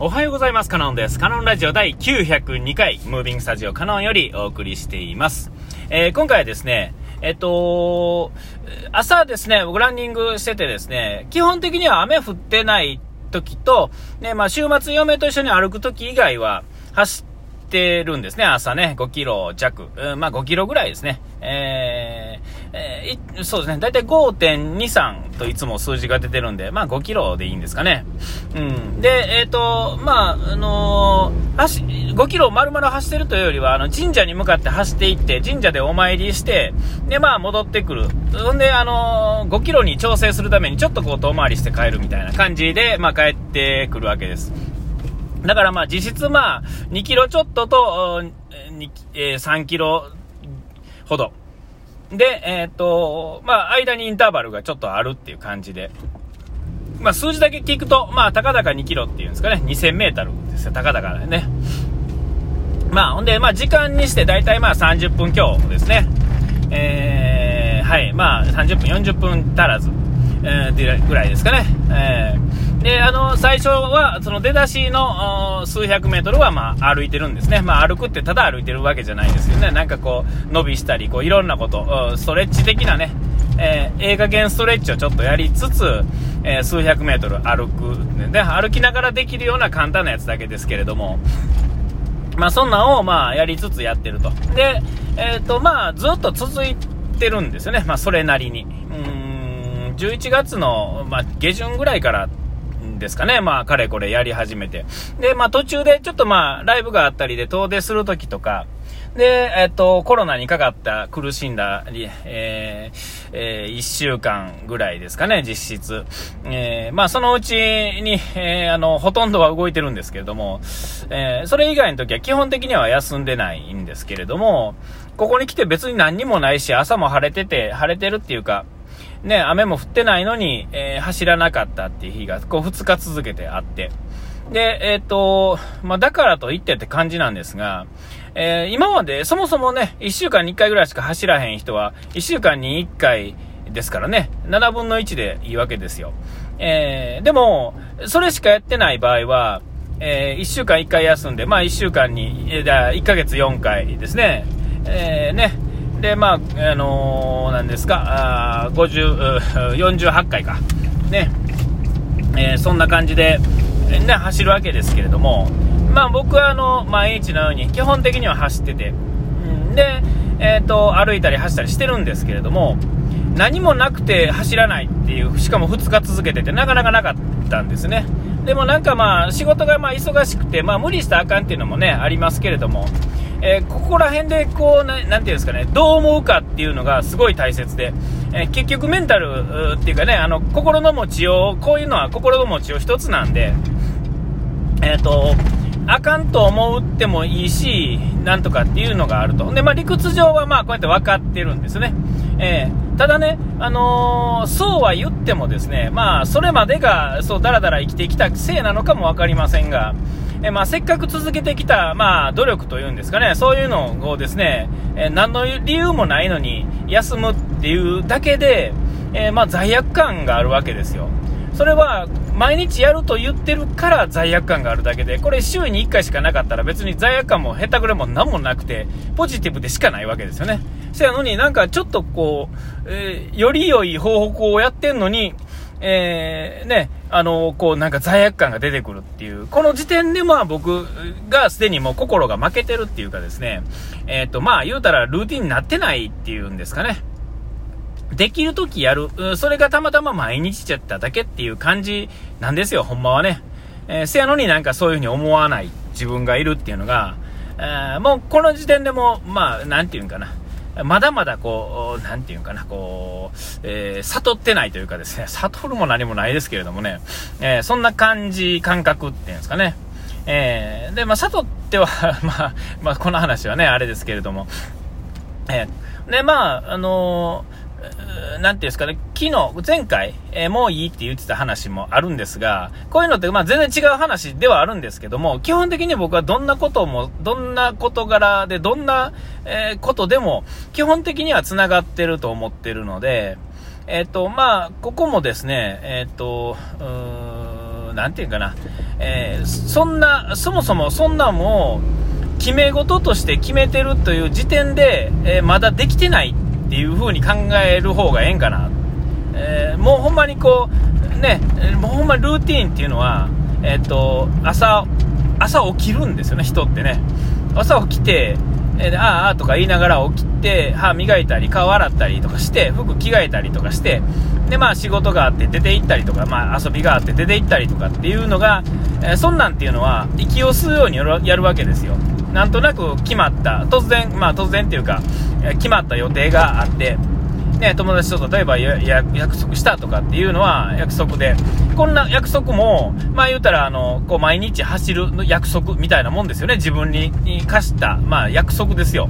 おはようございます。カノンです。カノンラジオ第902回、ムービングスタジオカノンよりお送りしています。えー、今回はですね、えっと、朝ですね、僕ランニングしててですね、基本的には雨降ってない時と、ね、まあ週末嫁と一緒に歩く時以外は走っててるんですね、朝ね、5キロ弱、うん、まあ5キロぐらいですね。えー、えー、そうですね、だいたい5.23といつも数字が出てるんで、まあ5キロでいいんですかね。うん。で、えっ、ー、と、まあ、あのー、5キロ丸々走ってるというよりは、あの、神社に向かって走っていって、神社でお参りして、で、まあ戻ってくる。ほんで、あのー、5キロに調整するためにちょっとこう遠回りして帰るみたいな感じで、まあ帰ってくるわけです。だからまあ実質まあ2キロちょっとと、え、3キロほど。で、えっ、と、まあ、間にインターバルがちょっとあるっていう感じで。まあ、数字だけ聞くと、まあ、たかだか2キロっていうんですかね、2000メートルですよ、たかだかね。まあ、ほんで、まあ、時間にして大体まあ30分強ですね。えー、はい、まあ、30分、40分足らず、えー、ぐらいですかね。えーで、あの、最初は、その出だしの数百メートルは、まあ、歩いてるんですね。まあ、歩くってただ歩いてるわけじゃないですよね。なんかこう、伸びしたり、こう、いろんなこと、ストレッチ的なね、えー、映画兼ストレッチをちょっとやりつつ、えー、数百メートル歩く。で、歩きながらできるような簡単なやつだけですけれども、まあ、そんなんを、まあ、やりつつやってると。で、えっ、ー、と、まあ、ずっと続いてるんですよね。まあ、それなりに。うん、11月の、まあ、下旬ぐらいからですかね。まあ、かれこれやり始めて。で、まあ、途中でちょっとまあ、ライブがあったりで遠出するときとか、で、えっと、コロナにかかった苦しんだ、えー、えー、1週間ぐらいですかね、実質。えー、まあ、そのうちに、えー、あの、ほとんどは動いてるんですけれども、えー、それ以外の時は基本的には休んでないんですけれども、ここに来て別に何にもないし、朝も晴れてて、晴れてるっていうか、ね、雨も降ってないのに、えー、走らなかったっていう日が、こう2日続けてあって。で、えっ、ー、と、まあ、だからと言ってって感じなんですが、えー、今までそもそもね、1週間に1回ぐらいしか走らへん人は、1週間に1回ですからね、7分の1でいいわけですよ。えー、でも、それしかやってない場合は、えー、1週間1回休んで、まあ1週間に、えー、1ヶ月4回ですね。えー、ね、で、まあ、あのー、なんですか、あ50、48回か。ね。えー、そんな感じで、ね、走るわけですけれども、まあ僕はあの、毎日のように基本的には走ってて、ん、で、えっ、ー、と、歩いたり走ったりしてるんですけれども、何もなくて走らないっていう、しかも2日続けててなかなかなかったんですね。でもなんかまあ仕事がまあ忙しくて、まあ無理したらあかんっていうのもね、ありますけれども、えー、ここら辺でこうな、なんていうんですかね、どう思うかっていうのがすごい大切で、えー、結局メンタルっていうかね、あの、心の持ちよう、こういうのは心の持ちよう一つなんで、えっ、ー、と、あかんと思ってもいいし、なんとかっていうのがあると。で、まあ理屈上はまあこうやって分かってるんですね。えー、ただね、あのー、そうは言ってもですね、まあそれまでがそうだらだら生きてきたせいなのかも分かりませんが、えまあ、せっかく続けてきた、まあ、努力というんですかね、そういうのをですね、え何の理由もないのに休むっていうだけで、えまあ、罪悪感があるわけですよ。それは毎日やると言ってるから罪悪感があるだけで、これ週に1回しかなかったら別に罪悪感もへたくれも何もなくて、ポジティブでしかないわけですよね。せやのになんかちょっとこう、えー、より良い方法をやってんのに、えー、ね、あの、こうなんか罪悪感が出てくるっていう、この時点でまあ僕がすでにもう心が負けてるっていうかですね、えっ、ー、とまあ言うたらルーティンになってないっていうんですかね。できる時やる。それがたまたま毎日ちゃっただけっていう感じなんですよ、ほんまはね。えー、せやのになんかそういう風に思わない自分がいるっていうのが、えー、もうこの時点でも、まあ、なんていうんかな。まだまだこう、なんていうかな、こう、えー、悟ってないというかですね、悟るも何もないですけれどもね、えー、そんな感じ、感覚っていうんですかね。えー、で、まあ、悟っては まあ、まあ、この話はね、あれですけれども、えー、で、まあ、あのなんていうんですかね、昨日、前回、えー、もういいって言ってた話もあるんですが、こういうのって、まあ全然違う話ではあるんですけども、基本的に僕はどんなことも、どんな事柄で、どんな、えー、ことでも、基本的には繋がってると思ってるので、えっ、ー、と、まあ、ここもですね、えっ、と、うーん、なんていうかな、えー、そんな、そもそもそんなもう、決め事として決めてるという時点で、えー、まだできてないっていう風に考える方がええんかな。えー、もうほんまにこう、ね、もうほんまルーティンっていうのは、えっ、と、朝、朝起きるんですよね、人ってね。朝起きて、えー、ああとか言いながら起きて、歯磨いたり、顔洗ったりとかして、服着替えたりとかして、で、まあ仕事があって出て行ったりとか、まあ遊びがあって出て行ったりとかっていうのが、えー、そんなんっていうのは、息を吸うようにやるわけですよ。なんとなく決まった、突然、まあ突然っていうか、決まった予定があって、ね、友達と例えば約束したとかっていうのは約束で、こんな約束も、まあ言うたら、あの、こう毎日走る約束みたいなもんですよね。自分に課した、まあ約束ですよ。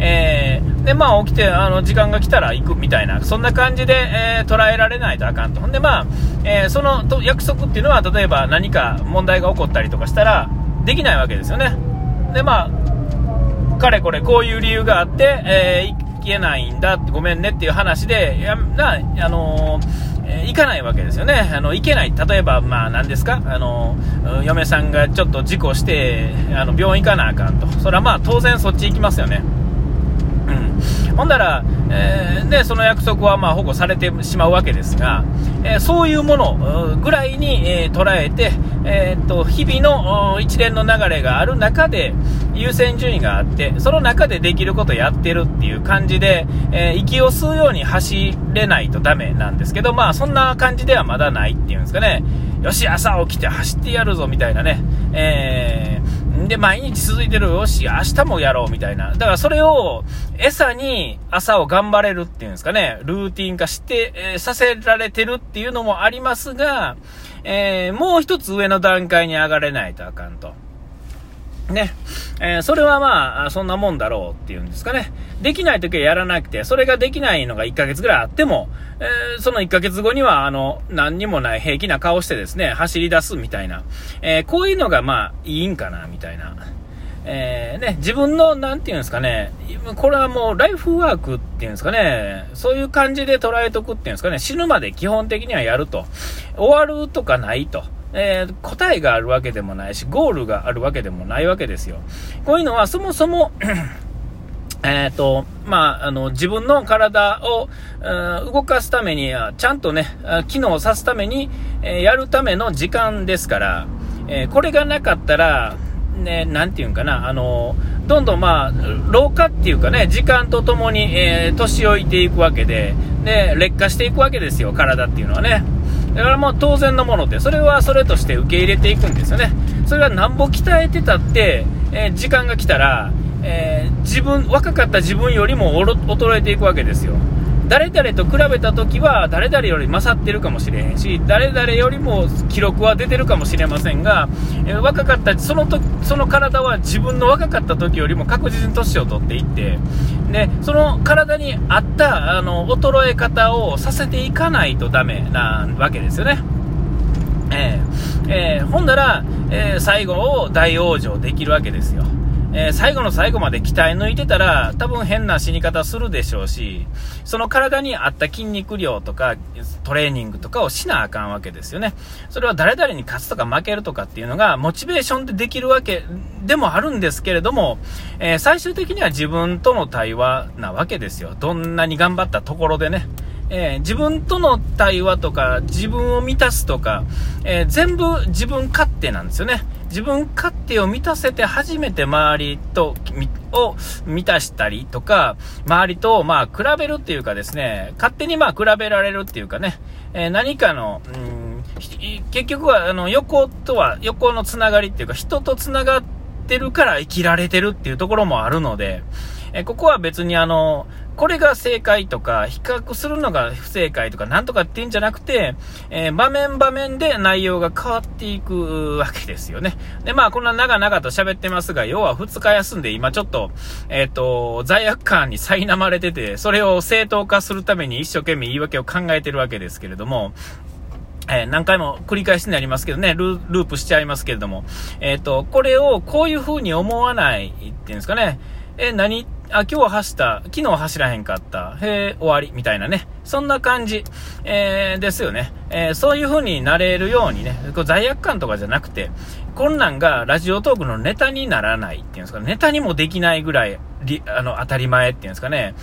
えー、で、まあ起きて、あの、時間が来たら行くみたいな、そんな感じで、えー、捉えられないとあかんと。ほんで、まあ、えー、そのと約束っていうのは、例えば何か問題が起こったりとかしたら、できないわけですよね。で、まあ、かれこれこういう理由があって、えー、けないんだ、ごめんねっていう話で、やなあのー、行かないわけですよね。あの、行けない。例えば、まあ、何ですか？あの、嫁さんがちょっと事故して、あの、病院行かなあかんと。それはまあ、当然そっち行きますよね。ほんだら、えー、で、その約束はまあ保護されてしまうわけですが、えー、そういうものぐらいに、えー、捉えて、え、っと、日々の一連の流れがある中で、優先順位があって、その中でできることやってるっていう感じで、え息を吸うように走れないとダメなんですけど、まあそんな感じではまだないっていうんですかね。よし、朝起きて走ってやるぞみたいなね。えーで、毎日続いてるよし、明日もやろうみたいな。だからそれを餌に朝を頑張れるっていうんですかね、ルーティン化して、えー、させられてるっていうのもありますが、えー、もう一つ上の段階に上がれないとあかんと。ね。えー、それはまあ、そんなもんだろうっていうんですかね。できない時はやらなくて、それができないのが1ヶ月ぐらいあっても、えー、その1ヶ月後には、あの、何にもない平気な顔してですね、走り出すみたいな。えー、こういうのがまあ、いいんかな、みたいな。え、ね、自分の、なんていうんですかね、これはもうライフワークっていうんですかね、そういう感じで捉えとくっていうんですかね、死ぬまで基本的にはやると。終わるとかないと。えー、答えがあるわけでもないし、ゴールがあるわけでもないわけですよ。こういうのはそもそも えっと、まあ、あの、自分の体を、動かすために、ちゃんとね、機能さすために、えー、やるための時間ですから、えー、これがなかったら、ね、なんていうんかな、あの、どんどんまあ、老化っていうかね、時間とともに、えー、年老いていくわけで、で、劣化していくわけですよ、体っていうのはね。だからもう当然のもので、それはそれとして受け入れていくんですよね。それがなんぼ鍛えてたって、えー、時間が来たら、えー、自分、若かった自分よりも衰えていくわけですよ。誰々と比べた時は誰々より勝ってるかもしれへんし、誰々よりも記録は出てるかもしれませんが、え、若かった、そのとその体は自分の若かった時よりも確実に年を取っていって、で、その体に合ったあの衰え方をさせていかないとダメなわけですよね。えー、えー、ほんなら、えー、最後を大往生できるわけですよ。えー、最後の最後まで鍛え抜いてたら、多分変な死に方するでしょうし、その体に合った筋肉量とか、トレーニングとかをしなあかんわけですよね。それは誰々に勝つとか負けるとかっていうのが、モチベーションでできるわけでもあるんですけれども、えー、最終的には自分との対話なわけですよ。どんなに頑張ったところでね。えー、自分との対話とか、自分を満たすとか、えー、全部自分勝手なんですよね。自分勝手を満たせて初めて周りと、を満たしたりとか、周りと、まあ、比べるっていうかですね、勝手にまあ、比べられるっていうかね、えー、何かの、うん結局は、あの、横とは、横のつながりっていうか、人とつながってるから生きられてるっていうところもあるので、えここは別にあの、これが正解とか、比較するのが不正解とか、なんとかっていうんじゃなくて、えー、場面場面で内容が変わっていくわけですよね。で、まあ、こんな長々と喋ってますが、要は2日休んで今ちょっと、えっ、ー、と、罪悪感に苛まれてて、それを正当化するために一生懸命言い訳を考えてるわけですけれども、えー、何回も繰り返しになりますけどね、ループしちゃいますけれども、えっ、ー、と、これをこういう風に思わないっていうんですかね、え、何あ、今日走った、昨日走らへんかった、へえ、終わり、みたいなね。そんな感じ、えー、ですよね。えー、そういう風になれるようにね、こう罪悪感とかじゃなくて、困難がラジオトークのネタにならないっていうんですか、ネタにもできないぐらい、あの、当たり前っていうんですかね。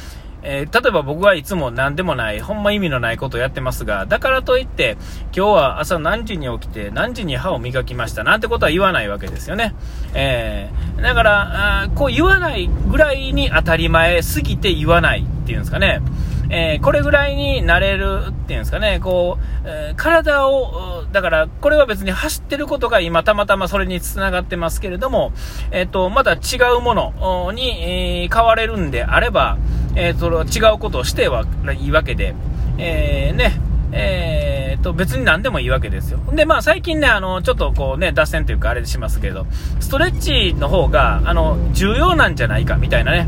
えー、例えば僕はいつも何でもない、ほんま意味のないことをやってますが、だからといって、今日は朝何時に起きて、何時に歯を磨きました、なんてことは言わないわけですよね。えー、だから、あこう言わないぐらいに当たり前すぎて言わないっていうんですかね。えー、これぐらいになれるっていうんですかね、こう、えー、体を、だから、これは別に走ってることが今たまたまそれにつながってますけれども、えっ、ー、と、また違うものに、え変われるんであれば、えー、それは違うことをしてはいいわけで、えー、ね、えー、と、別に何でもいいわけですよ。で、まあ最近ね、あの、ちょっとこうね、脱線というかあれしますけど、ストレッチの方が、あの、重要なんじゃないか、みたいなね、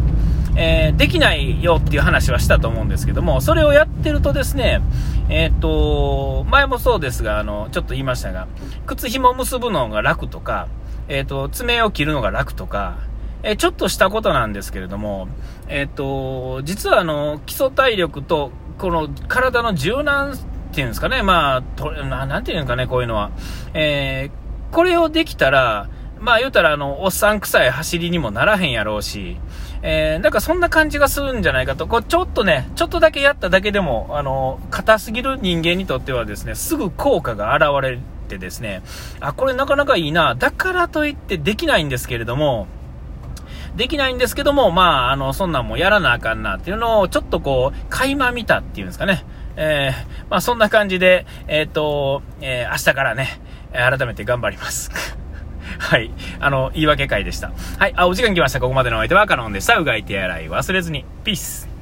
えー、できないよっていう話はしたと思うんですけども、それをやってるとですね、えっ、ー、と、前もそうですが、あの、ちょっと言いましたが、靴紐結ぶのが楽とか、えっ、ー、と、爪を切るのが楽とか、えちょっとしたことなんですけれども、えっ、と、実はあの、基礎体力と、この体の柔軟っていうんですかね、まあ、となんていうんですかね、こういうのは。えー、これをできたら、まあ言うたらあの、おっさん臭い走りにもならへんやろうし、えー、なんかそんな感じがするんじゃないかと、こうちょっとね、ちょっとだけやっただけでも、あの、硬すぎる人間にとってはですね、すぐ効果が現れてですね、あ、これなかなかいいな、だからといってできないんですけれども、できないんですけども、まあ、あの、そんなんもやらなあかんなっていうのを、ちょっとこう、垣間見たっていうんですかね。えー、まあ、そんな感じで、えっ、ー、と、えー、明日からね、改めて頑張ります。はい。あの、言い訳会でした。はい。あ、お時間来ました。ここまでのお相手はカノンでした。うがい手洗い忘れずに。ピース。